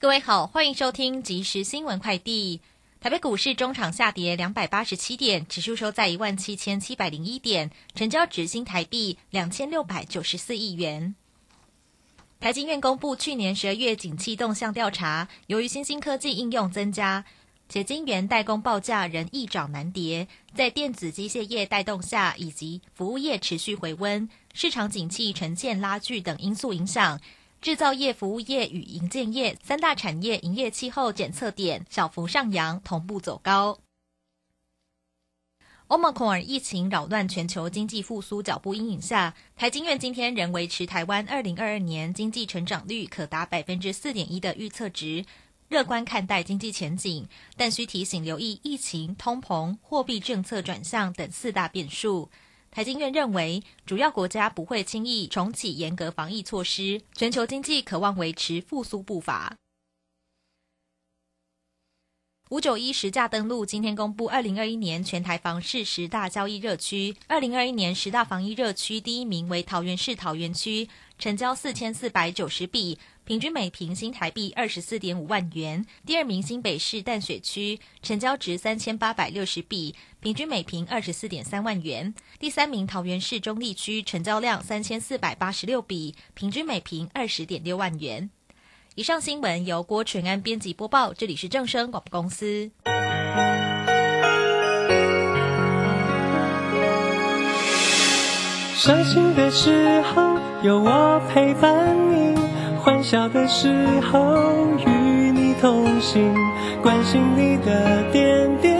各位好，欢迎收听即时新闻快递。台北股市中场下跌两百八十七点，指数收在一万七千七百零一点，成交值新台币两千六百九十四亿元。台经院公布去年十二月景气动向调查，由于新兴科技应用增加，且晶圆代工报价仍易涨难跌，在电子机械业带动下，以及服务业持续回温，市场景气呈现拉锯等因素影响。制造业、服务业与营建业三大产业营业气候检测点小幅上扬，同步走高。欧盟孔尔疫情扰乱全球经济复苏脚步阴影下，台经院今天仍维持台湾二零二二年经济成长率可达百分之四点一的预测值，乐观看待经济前景，但需提醒留意疫情、通膨、货币政策转向等四大变数。台经院认为，主要国家不会轻易重启严格防疫措施，全球经济渴望维持复苏步伐。五九一实价登录今天公布二零二一年全台房市十大交易热区，二零二一年十大防疫热区第一名为桃园市桃园区，成交四千四百九十笔。平均每平新台币二十四点五万元。第二名新北市淡水区，成交值三千八百六十笔，平均每平二十四点三万元。第三名桃园市中立区，成交量三千四百八十六笔，平均每平二十点六万元。以上新闻由郭纯安编辑播报，这里是正声广播公司。伤心的时候有我陪伴你。欢笑的时候与你同行，关心你的点点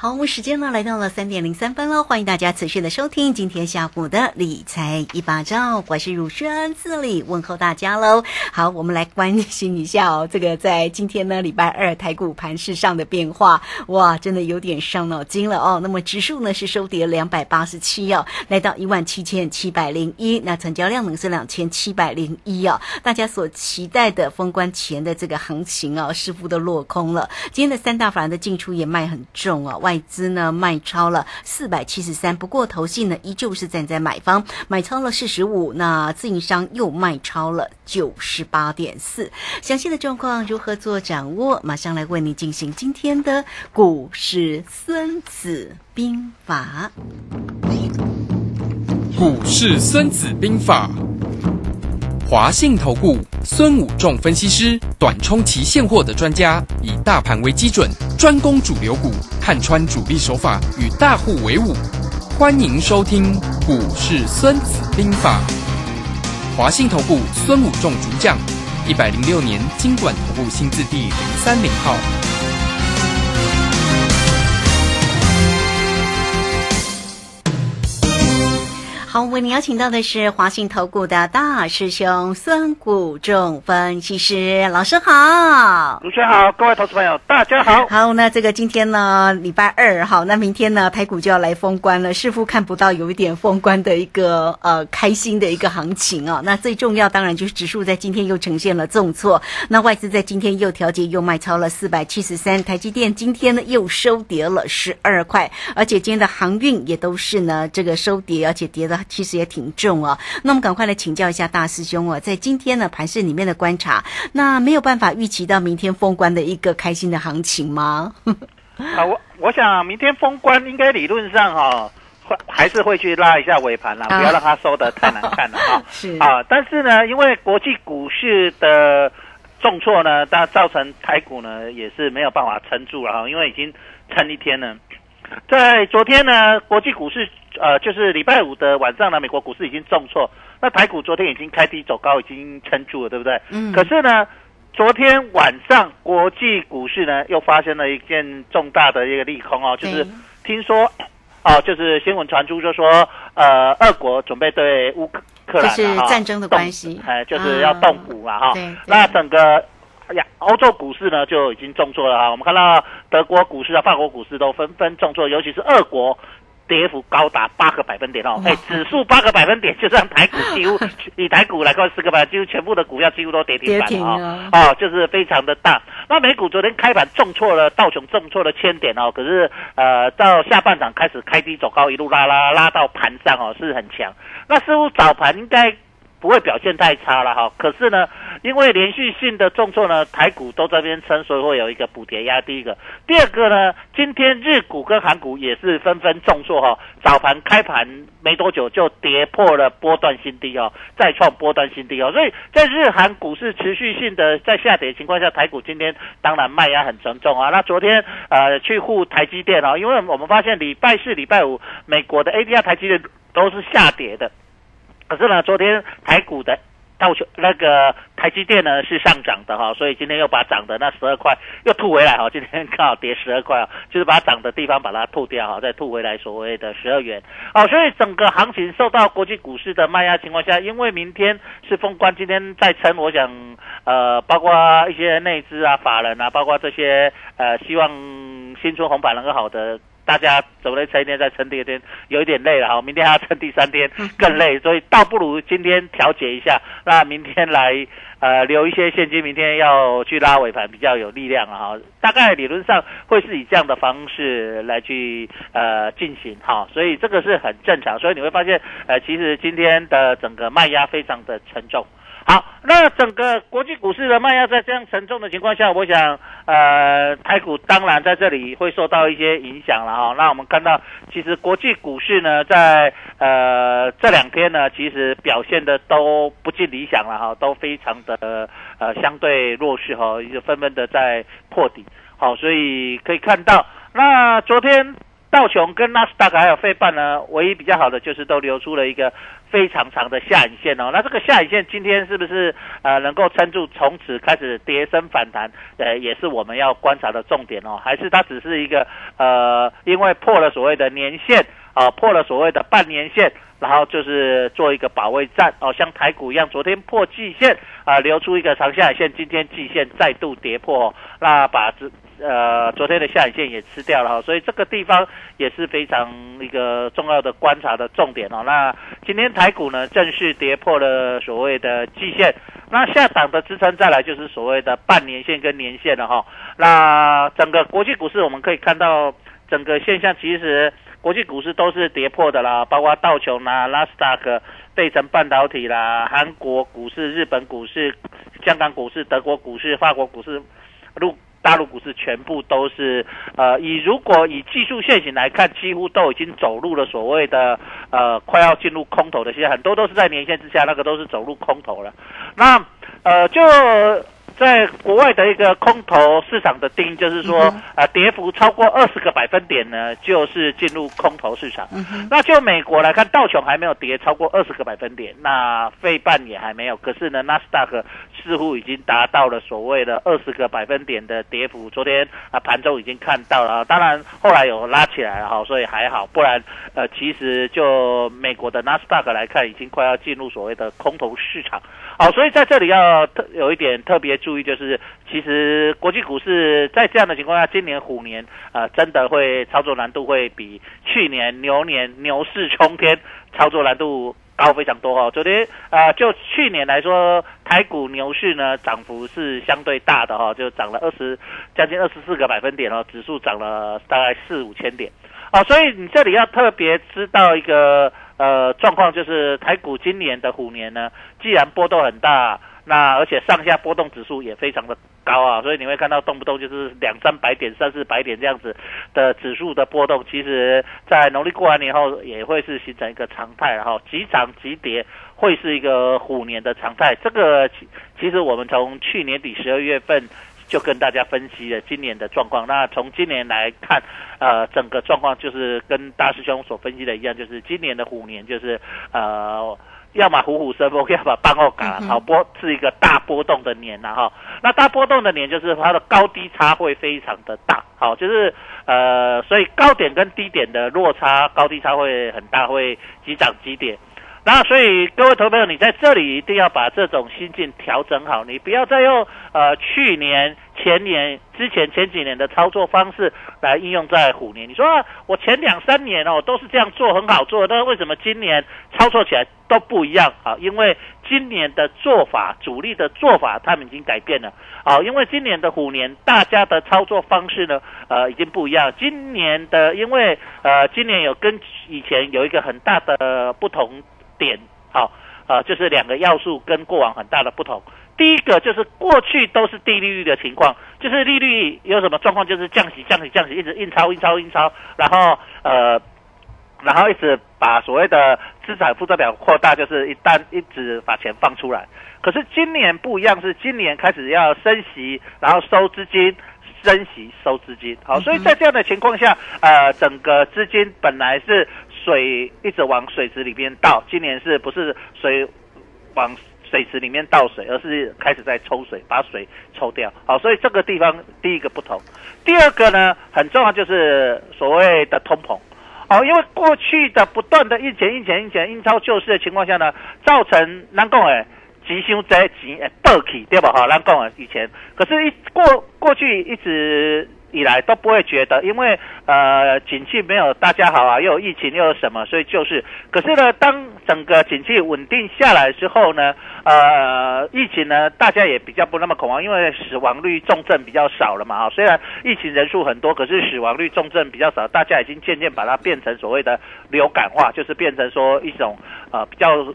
好，我们时间呢来到了三点零三分了，欢迎大家持续的收听今天下午的理财一把照，我是汝轩，这里问候大家喽。好，我们来关心一下哦，这个在今天呢礼拜二台股盘市上的变化，哇，真的有点伤脑筋了哦。那么指数呢是收跌两百八十七哦，来到一万七千七百零一，那成交量呢是两千七百零一哦。大家所期待的封关前的这个行情哦，似乎都落空了。今天的三大法人的进出也卖很重哦。外资呢卖超了四百七十三，不过投信呢依旧是站在买方，买超了四十五，那自营商又卖超了九十八点四。详细的状况如何做掌握？马上来为你进行今天的股市孙子兵法。股市孙子兵法。华信投顾孙武仲分析师，短冲期现货的专家，以大盘为基准，专攻主流股，看穿主力手法，与大户为伍。欢迎收听股市孙子兵法。华信投顾孙武仲主讲，一百零六年经管投顾新字第零三零号。好，为您邀请到的是华信投顾的大师兄孙谷仲分析师老师好，主持人好，各位投资朋友大家好。好，那这个今天呢，礼拜二，好，那明天呢，台股就要来封关了，似乎看不到有一点封关的一个呃开心的一个行情啊。那最重要当然就是指数在今天又呈现了重挫，那外资在今天又调节又卖超了四百七十三，台积电今天呢又收跌了十二块，而且今天的航运也都是呢这个收跌，而且跌的。其实也挺重哦。那我们赶快来请教一下大师兄哦，在今天呢盘市里面的观察，那没有办法预期到明天封关的一个开心的行情吗？啊，我我想明天封关应该理论上哈、会还是会去拉一下尾盘啦，啊不要让它收的太难看了 哈。是啊，但是呢，因为国际股市的重挫呢，它造成台股呢也是没有办法撑住了哈，因为已经撑一天了。在昨天呢，国际股市呃，就是礼拜五的晚上呢，美国股市已经重挫，那台股昨天已经开低走高，已经撑住了，对不对？嗯。可是呢，昨天晚上国际股市呢又发生了一件重大的一个利空哦，就是对。听说哦，就是新闻传出就说呃，俄国准备对乌克克兰、啊、就是战争的动关系。哎，就是要动武嘛哈、那整个。哎呀，欧洲股市呢就已经重挫了啊。我们看到德国股市啊、法国股市都纷纷重挫，尤其是俄国，跌幅高达八个百分点哦。哇哎，指数八个百分点，就让台股几乎 以台股来看，四个百分，几乎全部的股票几乎都跌停板了啊哦。哦，就是非常的大。那美股昨天开盘重挫了，道琼重挫了千点哦，可是呃到下半场开始开低走高，一路拉拉拉到盘上哦，是很强。那似乎早盘应该不会表现太差了哈。可是呢，因为连续性的重挫呢，台股都这边撑，所以会有一个补跌压。第一个，第二个呢，今天日股跟韩股也是纷纷重挫哈。早盘开盘没多久就跌破了波段新低哦，再创波段新低哦。所以在日韩股市持续性的在下跌的情况下，台股今天当然卖压很沉重啊。那昨天呃去护台积电哦，因为我们发现礼拜四、礼拜五美国的 ADR 台积电都是下跌的。可是呢，昨天台股的道琼那个台积电呢是上涨的哈，所以今天又把涨的那十二块又吐回来哈，今天刚好跌十二块啊，就是把涨的地方把它吐掉哈，再吐回来所谓的十二元哦，所以整个行情受到国际股市的卖压情况下，因为明天是封关，今天再撑，我想呃，包括一些内资啊、法人啊，包括这些呃，希望新春红盘能够好的。大家走了前一天，再撑第二天，有一点累了哈。明天还要撑第三天，更累，所以倒不如今天调节一下，那明天来呃留一些现金，明天要去拉尾盘比较有力量啊哈。大概理论上会是以这样的方式来去呃进行哈，所以这个是很正常。所以你会发现呃，其实今天的整个卖压非常的沉重。好，那整个国际股市的卖压在这样沉重的情况下，我想，呃，台股当然在这里会受到一些影响了哈。那我们看到，其实国际股市呢，在呃这两天呢，其实表现的都不尽理想了哈，都非常的呃相对弱势哈，就纷纷的在破底。好，所以可以看到，那昨天道琼跟纳斯达克还有费半呢，唯一比较好的就是都留出了一个非常长的下影线哦。那这个下影线今天是不是呃能够撑住，从此开始跌升反弹？呃，也是我们要观察的重点哦。还是它只是一个呃，因为破了所谓的年线啊、破了所谓的半年线。然后就是做一个保卫战哦，像台股一样，昨天破季线啊、留出一个长下影线，今天季线再度跌破、那把这呃昨天的下影线也吃掉了、哈，所以这个地方也是非常一个重要的观察的重点哦。那今天台股呢正式跌破了所谓的季线，那下档的支撑再来就是所谓的半年线跟年线了哈、那整个国际股市我们可以看到整个现象，其实国际股市都是跌破的啦，包括道琼啦、拉斯达克、费城半导体啦、韩国股市、日本股市、香港股市、德国股市、法国股市、陆大陆股市全部都是呃，以如果以技术线型来看，几乎都已经走入了所谓的呃快要进入空头的现在很多都是在年线之下，那个都是走入空头了。那呃就。在国外的一个空头市场的定义就是说，嗯呃，跌幅超过二十个百分点呢，就是进入空头市场。嗯，那就美国来看，道琼还没有跌超过二十个百分点，那费半也还没有。可是呢，纳斯达克似乎已经达到了所谓的二十个百分点的跌幅。昨天啊盘中已经看到了，当然后来有拉起来了哈，所以还好。不然呃，其实就美国的纳斯达克来看，已经快要进入所谓的空头市场。好，所以在这里要特有一点特别注意，就是其实国际股市在这样的情况下，今年虎年呃，真的会操作难度会比去年牛年牛市冲天操作难度高非常多哦。昨天呃，就去年来说，台股牛市呢涨幅是相对大的哈、就涨了二十将近二十四个百分点哦，指数涨了大概四五千点。哦，所以你这里要特别知道一个呃状况就是台股今年的虎年呢，既然波动很大，那而且上下波动指数也非常的高啊，所以你会看到动不动就是两三百点、三四百点这样子的指数的波动，其实在农历过完年后也会是形成一个常态，然后急涨急跌会是一个虎年的常态。这个其其实我们从去年底十二月份。就跟大家分析了今年的状况。那从今年来看，呃，整个状况就是跟大师兄所分析的一样，就是今年的虎年就是呃，要么虎虎生风，要么半后嘎，好波是一个大波动的年呐哈。那大波动的年就是它的高低差会非常的大，好，就是呃，所以高点跟低点的落差高低差会很大，会急涨急跌。那所以各位投朋友，你在这里一定要把这种心境调整好，你不要再用呃去年、前年、之前前几年的操作方式来应用在虎年。你说啊，我前两三年哦都是这样做，很好做，但是为什么今年操作起来都不一样啊？因为今年的做法，主力的做法，他们已经改变了啊。因为今年的虎年，大家的操作方式呢，呃，已经不一样。今年的，因为呃，今年有跟以前有一个很大的不同。点好，呃，就是两个要素跟过往很大的不同。第一个就是过去都是低利率的情况，就是利率有什么状况，就是降息、降息、降息，一直印钞、印钞、印钞，然后呃，然后一直把所谓的资产负债表扩大，就是一旦一直把钱放出来。可是今年不一样，是今年开始要升息，然后收资金，升息收资金。好，所以在这样的情况下，呃，整个资金本来是。水一直往水池里面倒，今年是不是水往水池里面倒水，而是开始在抽水，把水抽掉。好，所以这个地方第一个不同。第二个呢，很重要就是所谓的通膨。哦，因为过去的不断的印钱、印钱、印钱、印钞救市的情况下呢，造成难讲诶，急需在钱诶爆起，对吧？哈，难讲诶，以前可是一过过去一直。以来都不会觉得，因为呃，景气没有大家好啊，又有疫情又有什么，所以就是，可是呢，当整个景气稳定下来之后呢，呃，疫情呢，大家也比较不那么恐慌，因为死亡率重症比较少了嘛啊，虽然疫情人数很多，可是死亡率重症比较少，大家已经渐渐把它变成所谓的流感化，就是变成说一种呃比较。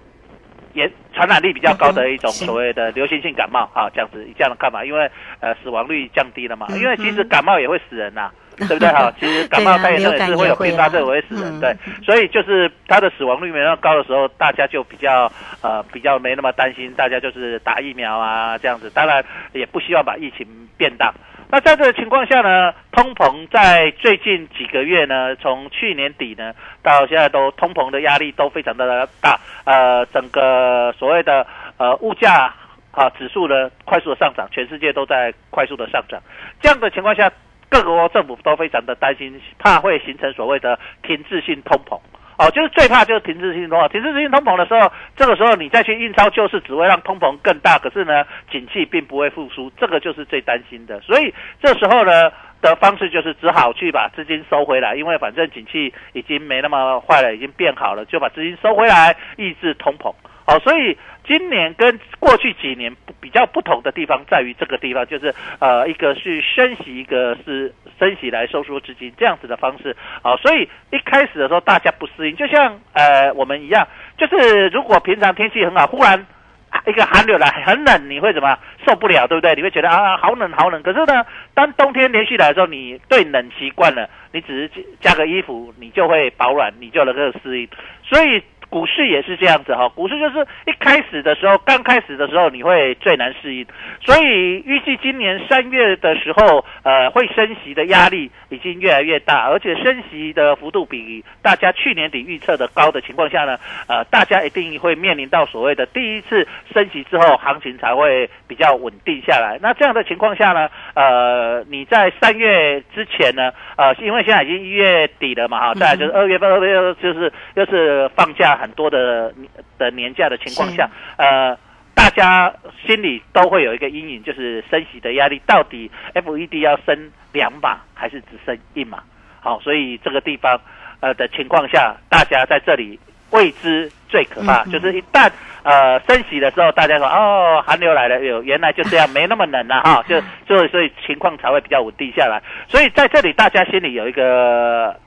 也传染力比较高的一种所谓的流行性感冒啊，这样子这样的看法，因为呃死亡率降低了嘛，因为其实感冒也会死人呐，对不对哈？其实感冒它也是会有并发症，也会死人，对，所以就是它的死亡率没那么高的时候，大家就比较呃比较没那么担心，大家就是打疫苗啊这样子，当然也不希望把疫情变大。那在这个情况下呢，通膨在最近几个月呢，从去年底呢到现在都通膨的压力都非常的大，呃，整个所谓的呃物价啊指数呢快速的上涨，全世界都在快速的上涨，这样的情况下，各国政府都非常的担心，怕会形成所谓的停滞性通膨。哦，就是最怕就是停滞性通膨，停滞性通膨的时候，这个时候你再去印钞就是，只会让通膨更大。可是呢，景气并不会复苏，这个就是最担心的。所以这时候呢的方式就是只好去把资金收回来，因为反正景气已经没那么坏了，已经变好了，就把资金收回来，抑制通膨。哦，所以今年跟过去几年比较不同的地方在于这个地方，就是呃，一个是升息，一个是升息来收缩资金这样子的方式。哦，所以一开始的时候大家不适应，就像呃我们一样，就是如果平常天气很好，忽然一个寒流来很冷，你会怎么受不了，对不对？你会觉得啊好冷好冷。可是呢，当冬天连续来的时候，你对冷习惯了，你只是加个衣服，你就会保暖，你就能够适应。所以。股市也是这样子哈，股市就是一开始的时候，刚开始的时候你会最难适应，所以预计今年三月的时候，呃，会升息的压力已经越来越大，而且升息的幅度比大家去年底预测的高的情况下呢，呃，大家一定会面临到所谓的第一次升息之后，行情才会比较稳定下来。那这样的情况下呢，呃，你在三月之前呢，呃，因为现在已经一月底了嘛，哈，再来就是二月份，二月就是又是放假。很多的的年假的情况下，呃，大家心里都会有一个阴影，就是升息的压力，到底 F E D 要升两码还是只升一码？好，所以这个地方呃的情况下，大家在这里未知最可怕，就是一旦呃升息的时候，大家说哦寒流来了，有原来就这样，没那么冷了哈，就就所以情况才会比较稳定下来。所以在这里，大家心里有一个。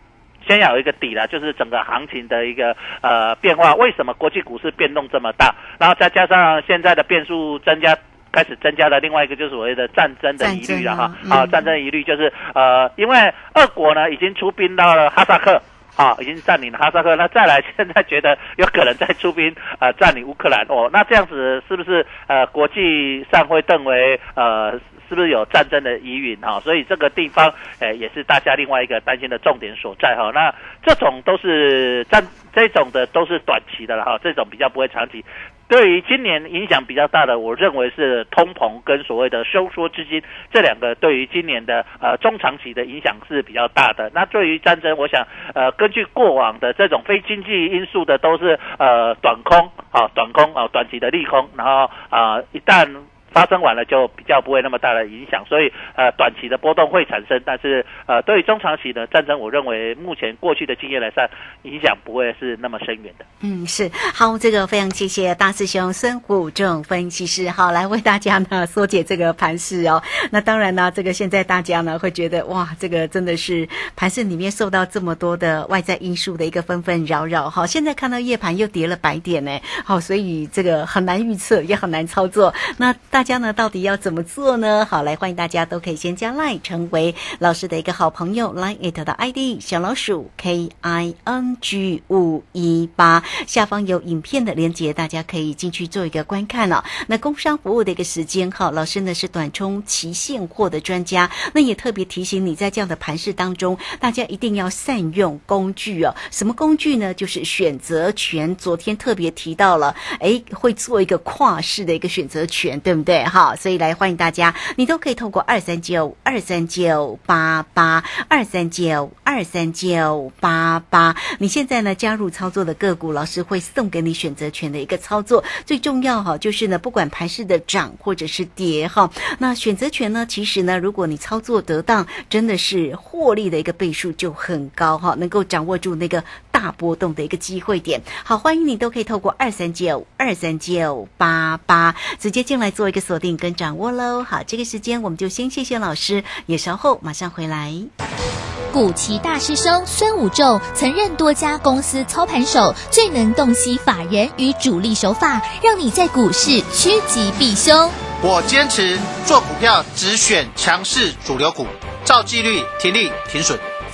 先要有一个底了，就是整个行情的一个呃变化。为什么国际股市变动这么大？然后再加上现在的变数增加。开始增加了另外一个就是所谓的战争的疑虑了哈啊，啊，战争疑虑就是呃，因为俄国呢已经出兵到了哈萨克。啊，已经占领了哈萨克，那再来，现在觉得有可能再出兵呃占领乌克兰。哦，那这样子是不是呃国际上会认为呃是不是有战争的疑云？哈、所以这个地方呃也是大家另外一个担心的重点所在。哈、那这种都是战这种的都是短期的了哈、这种比较不会长期。对于今年影响比较大的，我认为是通膨跟所谓的收缩资金这两个对于今年的呃中长期的影响是比较大的。那对于战争，我想呃根据过往的这种非经济因素的都是呃短空啊短空啊短期的利空，然后啊、一旦发生完了就比较不会那么大的影响，所以呃短期的波动会产生，但是呃对于中长期的战争，我认为目前过去的经验来看，影响不会是那么深远的。嗯，是好，这个非常谢谢大师兄孙虎正分析师，好来为大家呢缩解这个盘势哦。那当然呢，这个现在大家呢会觉得哇，这个真的是盘势里面受到这么多的外在因素的一个纷纷扰扰哈。现在看到夜盘又跌了百点呢，好，所以这个很难预测，也很难操作。那大家呢到底要怎么做呢？好，来欢迎大家都可以先加 Line 成为老师的一个好朋友，Line it 的 ID 小老鼠 K I N G 五一八。下方有影片的连接，大家可以进去做一个观看哦。那工商服务的一个时间哈，老师呢是短冲期现货的专家，那也特别提醒你在这样的盘市当中，大家一定要善用工具哦。什么工具呢？就是选择权。昨天特别提到了，诶，会做一个跨市的一个选择权，对不对？哈，所以来欢迎大家，你都可以透过二三九二三九八八二三九二三九八八，你现在呢加入操作的个股，老师会送给你选择权的一个操作。最重要哈，就是呢，不管盘势的涨或者是跌哈，那选择权呢，其实呢，如果你操作得当，真的是获利的一个倍数就很高哈，能够掌握住那个大波动的一个机会点。好，欢迎你都可以透过二三九二三九八八直接进来做一个锁定跟掌握喽。好，这个时间我们就先谢谢老师，也稍后马上回来。古奇大师兄孙武仲曾任多家公司操盘手，最能洞悉法人与主力手法，让你在股市趋吉避凶。我坚持做股票只选强势主流股，照纪律停利停损。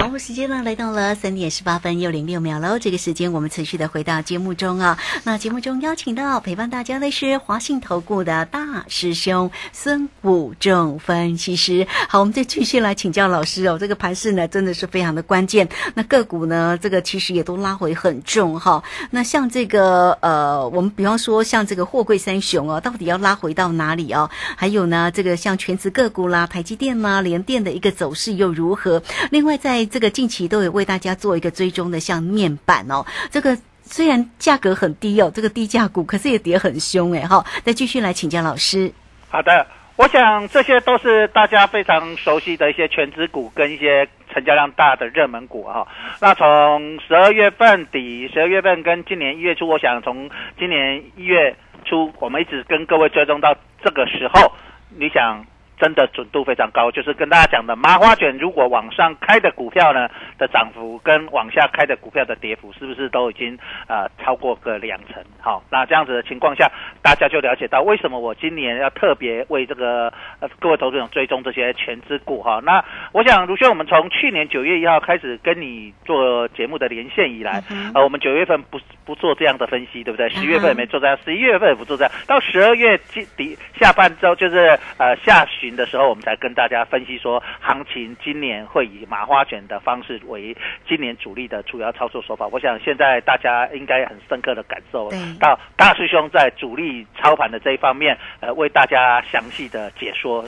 好，时间呢来到了三点十八分又零六秒喽。这个时间我们持续的回到节目中啊。那节目中邀请到陪伴大家的是华信投顾的大师兄孙武正分析师。好，我们再继续来请教老师哦。这个盘势呢真的是非常的关键。那个股呢，这个其实也都拉回很重哈。那像这个呃，我们比方说像这个货柜三雄哦，到底要拉回到哪里哦？还有呢，这个像全职个股啦、台积电啦、联电的一个走势又如何？另外，在这个近期都有为大家做一个追踪的，像面板哦，这个虽然价格很低哦，这个低价股，可是也跌很凶哎哈。再继续来请教老师。好的，我想这些都是大家非常熟悉的一些全指股跟一些成交量大的热门股哈。那从十二月份底、十二月份跟今年一月初，我想从今年一月初，我们一直跟各位追踪到这个时候，你想。真的准度非常高，就是跟大家讲的麻花卷，如果往上开的股票呢的涨幅，跟往下开的股票的跌幅，是不是都已经呃超过个两成？好，那这样子的情况下，大家就了解到为什么我今年要特别为这个呃各位投资者追踪这些全资股哈。那我想卢轩，我们从去年九月一号开始跟你做节目的连线以来，呃，我们九月份不不做这样的分析，对不对？十月份也没做这样，十一月份也不做这样，到十二月底下半周就是呃下旬。的时候，我们才跟大家分析说，行情今年会以麻花卷的方式为今年主力的主要操作手法。我想现在大家应该很深刻的感受到大师兄在主力操盘的这一方面，呃，为大家详细的解说，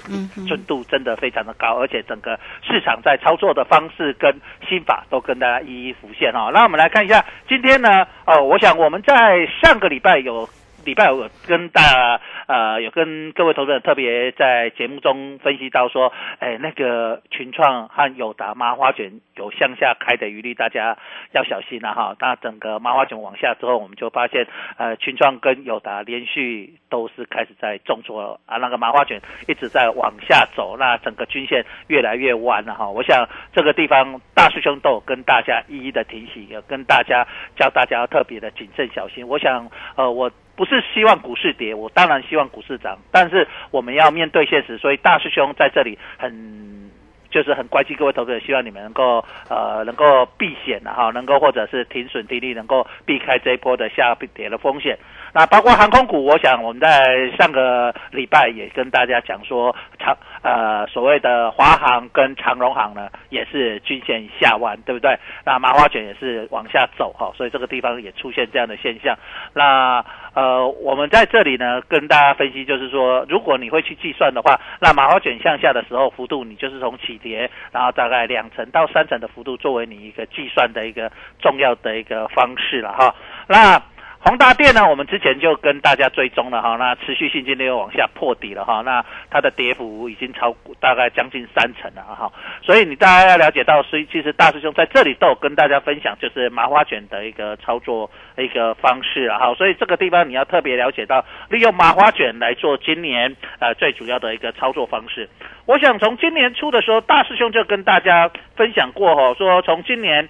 准度真的非常的高，而且整个市场在操作的方式跟心法都跟大家一一浮现哈。那我们来看一下今天呢，哦，我想我们在上个礼拜有。礼拜五跟大呃有跟各位投资人特别在节目中分析到说，哎，那个群创和友达麻花卷有向下开的余力，大家要小心了哈。那整个麻花卷往下之后，我们就发现呃群创跟友达连续都是开始在重挫啊，那个麻花卷一直在往下走，那整个均线越来越弯了哈。我想这个地方大师兄都有跟大家一一的提醒，跟大家教大家特别的谨慎小心。我想呃我。不是希望股市跌，我当然希望股市涨，但是我们要面对现实，所以大师兄在这里很就是很关心各位投资者，希望你们能够呃能够避险的哈，能够或者是停损停利，能够避开这一波的下跌的风险。那包括航空股，我想我们在上个礼拜也跟大家讲说，长呃所谓的华航跟长荣航呢，也是均线下弯，对不对？那麻花卷也是往下走哈，所以这个地方也出现这样的现象。那呃我们在这里呢跟大家分析，就是说，如果你会去计算的话，那麻花卷向下的时候幅度，你就是从起跌，然后大概两成到三成的幅度作为你一个计算的一个重要的一个方式了哈。那宏达电呢，我们之前就跟大家追踪了哈，那持续性今天又往下破底了哈，那它的跌幅已经超过大概将近三成了哈，所以你大家要了解到，所以其实大师兄在这里都有跟大家分享，就是麻花卷的一个操作一个方式啊，哈，所以这个地方你要特别了解到，利用麻花卷来做今年呃最主要的一个操作方式。我想从今年初的时候，大师兄就跟大家分享过哈，说从今年。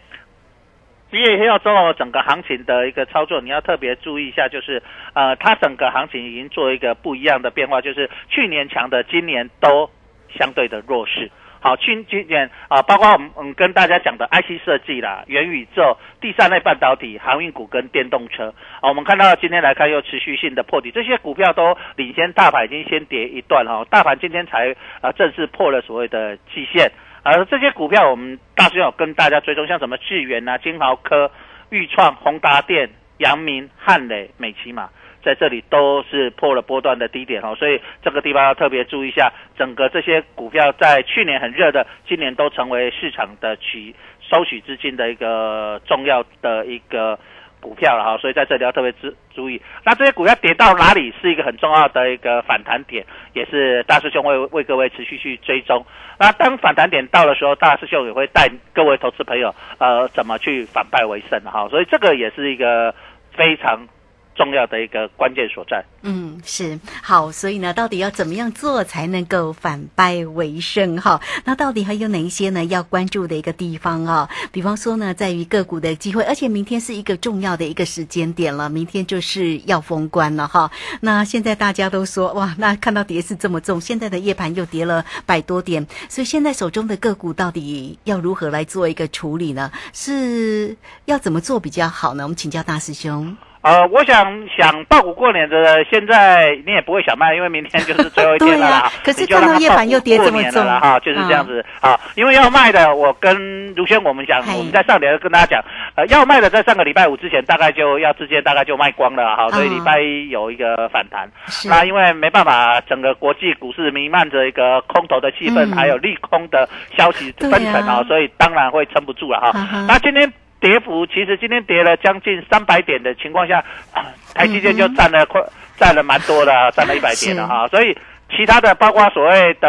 一月一号之后，整个行情的一个操作，你要特别注意一下，就是呃，它整个行情已经做一个不一样的变化，就是去年强的，今年都相对的弱势。好，去今年啊，包括我们嗯跟大家讲的 IC 设计啦、元宇宙、第三类半导体、航运股跟电动车啊，我们看到今天来看又持续性的破底，这些股票都领先大盘已经先跌一段哈，大盘今天才啊正式破了所谓的季线。而这些股票，我们大师有跟大家追踪，像什么智源啊、金豪科、裕创、宏达电、阳明、汉磊、美骑马，在这里都是破了波段的低点哦，所以这个地方要特别注意一下。整个这些股票在去年很热的，今年都成为市场的取收取资金的一个重要的一个。股票了哈，所以在这里要特别注注意。那这些股票跌到哪里是一个很重要的一个反弹点，也是大师兄会为各位持续去追踪。那当反弹点到的时候，大师兄也会带各位投资朋友呃怎么去反败为胜哈。所以这个也是一个非常。重要的一个关键所在。嗯，是好，所以呢，到底要怎么样做才能够反败为胜？哈，那到底还有哪一些呢？要关注的一个地方啊？比方说呢，在于个股的机会，而且明天是一个重要的一个时间点了，明天就是要封关了哈。那现在大家都说哇，那看到跌势这么重，现在的夜盘又跌了百多点，所以现在手中的个股到底要如何来做一个处理呢？是要怎么做比较好呢？我们请教大师兄。呃，我想想报股过年的，现在你也不会想卖，因为明天就是最后一天了啦。可是看到夜盘又跌这么重了哈，就是这样子啊。因为要卖的，我跟如轩我们讲，我们在上联跟大家讲，呃，要卖的在上个礼拜五之前，大概就要直接大概就卖光了哈。所以礼拜一有一个反弹，那因为没办法，整个国际股市弥漫着一个空头的气氛，还有利空的消息纷呈啊，所以当然会撑不住了哈。那今天。跌幅其实今天跌了将近三百点的情况下，台积电就占了快占了蛮多的，占了一百点了哈。所以其他的包括所谓的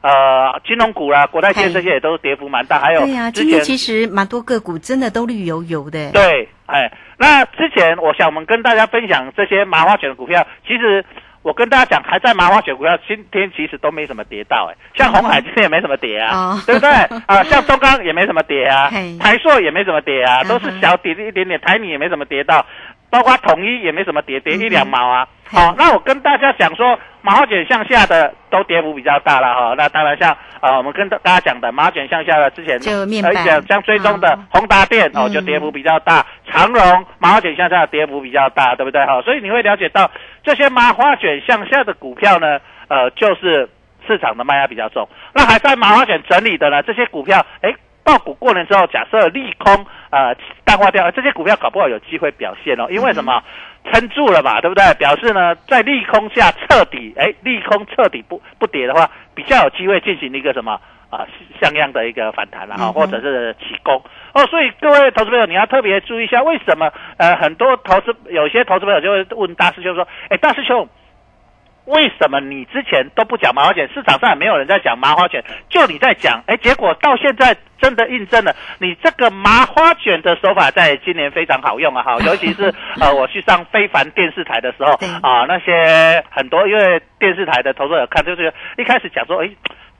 呃金融股啦、国泰建这些也都跌幅蛮大。还有对呀，今天其实蛮多个股真的都绿油油的。对，哎，那之前我想我们跟大家分享这些麻花卷的股票，其实。我跟大家讲，还在麻花卷股票，今天其实都没什么跌到，哎，像红海今天也没什么跌啊，对不对？啊，像中钢也没什么跌啊，台硕也没什么跌啊，都是小跌一点点，台米也没什么跌到，包括统一也没什么跌，跌一两毛啊。好，那我跟大家讲说，麻花卷向下的都跌幅比较大了哈。那当然像啊，我们跟大家讲的麻卷向下的之前，而且像追踪的宏达电哦，就跌幅比较大。长荣麻花卷向下的跌幅比较大，对不对哈？所以你会了解到这些麻花卷向下的股票呢，呃，就是市场的卖压比较重。那还在麻花卷整理的呢，这些股票，哎，爆股过年之后，假设利空呃淡化掉，这些股票搞不好有机会表现哦，因为什么？撑住了嘛，对不对？表示呢，在利空下彻底，哎，利空彻底不不跌的话，比较有机会进行一个什么啊像样的一个反弹了哈，或者是起攻哦。所以各位投资朋友，你要特别注意一下，为什么呃很多投资有些投资朋友就会问大师兄说，哎，大师兄。为什么你之前都不讲麻花卷？市场上也没有人在讲麻花卷，就你在讲，哎，结果到现在真的印证了你这个麻花卷的手法在今年非常好用啊！哈，尤其是 呃，我去上非凡电视台的时候啊，那些很多因为电视台的投资者看，就是一开始讲说，哎。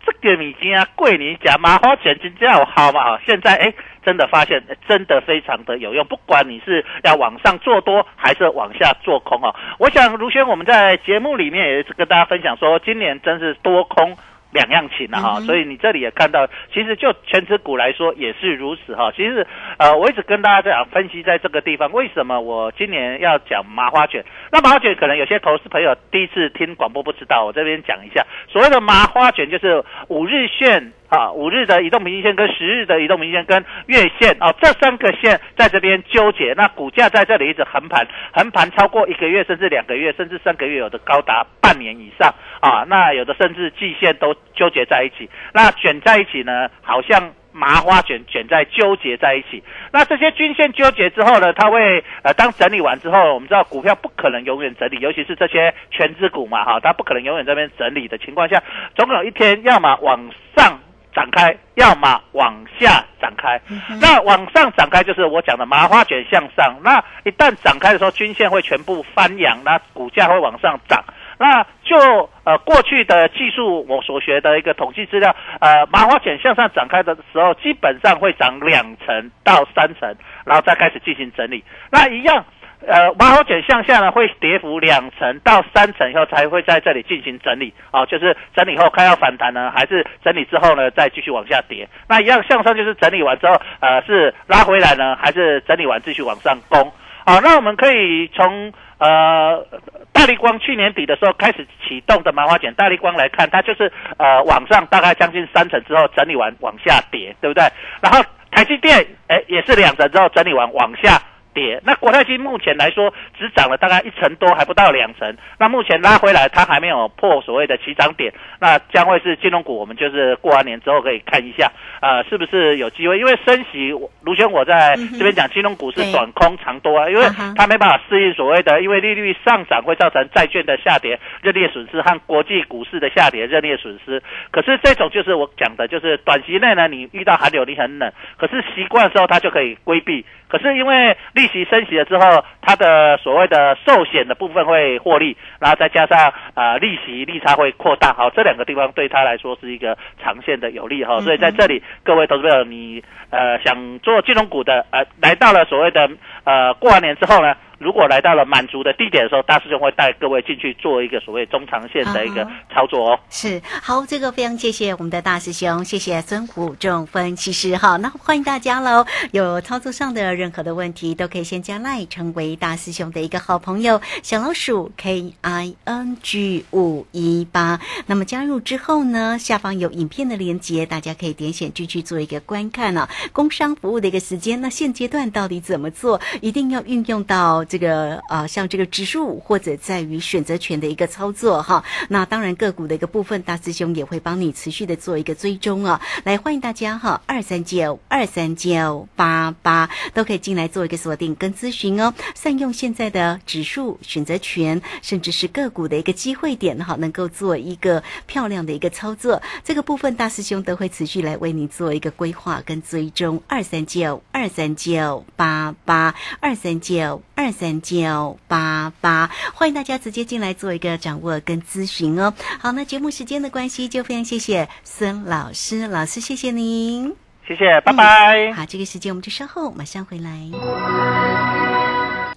这个米金啊，贵你讲麻花卷金这样好嘛？现在哎，真的发现真的非常的有用，不管你是要往上做多还是往下做空哦。我想如轩我们在节目里面也是跟大家分享说，今年真是多空。两样情了哈，嗯所以你这里也看到，其实就全指股来说也是如此哈。其实呃，我一直跟大家讲分析，在这个地方为什么我今年要讲麻花卷？那麻花卷可能有些投资朋友第一次听广播不知道，我这边讲一下，所谓的麻花卷就是五日线。啊，五日的移动平均线跟十日的移动平均线跟月线啊，这三个线在这边纠结，那股价在这里一直横盘，横盘超过一个月，甚至两个月，甚至三个月，有的高达半年以上啊，那有的甚至季线都纠结在一起，那卷在一起呢，好像。麻花卷卷在纠结在一起，那这些均线纠结之后呢，它会呃，当整理完之后，我们知道股票不可能永远整理，尤其是这些全资股嘛，哈，它不可能永远这边整理的情况下，总有一天要么往上展开，要么往下展开。那往上展开就是我讲的麻花卷向上，那一旦展开的时候，均线会全部翻扬，那股价会往上涨。那就呃过去的技术我所学的一个统计资料，呃麻花卷向上展开的时候，基本上会涨两成到三成，然后再开始进行整理。那一样。呃，麻花卷向下呢，会跌幅两成到三成以后才会在这里进行整理，哦，就是整理后看要反弹呢，还是整理之后呢再继续往下跌。那一样向上就是整理完之后，呃，是拉回来呢，还是整理完继续往上攻？好，那我们可以从呃大力光去年底的时候开始启动的麻花卷，大力光来看，它就是呃往上大概将近三成之后整理完往下跌，对不对？然后台积电哎也是两成之后整理完往下。跌，那国泰金目前来说只涨了大概一成多，还不到两成。那目前拉回来，它还没有破所谓的起涨点，那将会是金融股。我们就是过完年之后可以看一下，呃，是不是有机会？因为升息，我卢轩我在这边讲金融股是短空长多啊，因为它没办法适应所谓的，因为利率上涨会造成债券的下跌认列损失和国际股市的下跌认列损失。可是这种就是我讲的，就是短期内呢，你遇到寒流你很冷，可是习惯的时候它就可以规避。可是因为利息升息了之后，它的所谓的寿险的部分会获利，然后再加上呃利息利差会扩大，好，这两个地方对他来说是一个长线的有利哈。所以在这里，各位投资者，你呃想做金融股的，呃来到了所谓的呃过完年之后呢，如果来到了满足的地点的时候，大师兄会带各位进去做一个所谓中长线的一个操作哦。是好，这个非常谢谢我们的大师兄，谢谢孙虎仲分析师哈。那欢迎大家喽，有操作上的任何的问题，都可以先加赖成为大师兄的一个好朋友，小老鼠 K I N G 五一八。那么加入之后呢，下方有影片的连接，大家可以点选进去做一个观看啊。工商服务的一个时间，那现阶段到底怎么做？一定要运用到这个啊，像这个指数或者在于选择权的一个操作哈。那当然个股的一个部分，大师兄也会帮你持续的做一个追踪啊。来，欢迎大家哈，二三九二三九八八都可以进来做一个锁定跟咨询哦。善用现在的指数选择权，甚至是个股的一个机会点哈，能够做一个漂亮的一个操作。这个部分大师兄都会持续来为你做一个规划跟追踪。二三九二三九八八二三九二三九八八，欢迎大家直接进来做一个掌握跟咨询哦。好，那节目时间的关系，就非常谢谢孙老师，老师谢谢您。谢谢，拜拜。好，这个时间我们就稍后马上回来。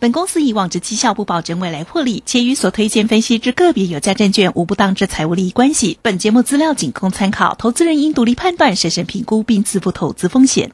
本公司以往之绩效不保证未来获利，且与所推荐分析之个别有价证券无不当之财务利益关系。本节目资料仅供参考，投资人应独立判断、审慎评估并自负投资风险。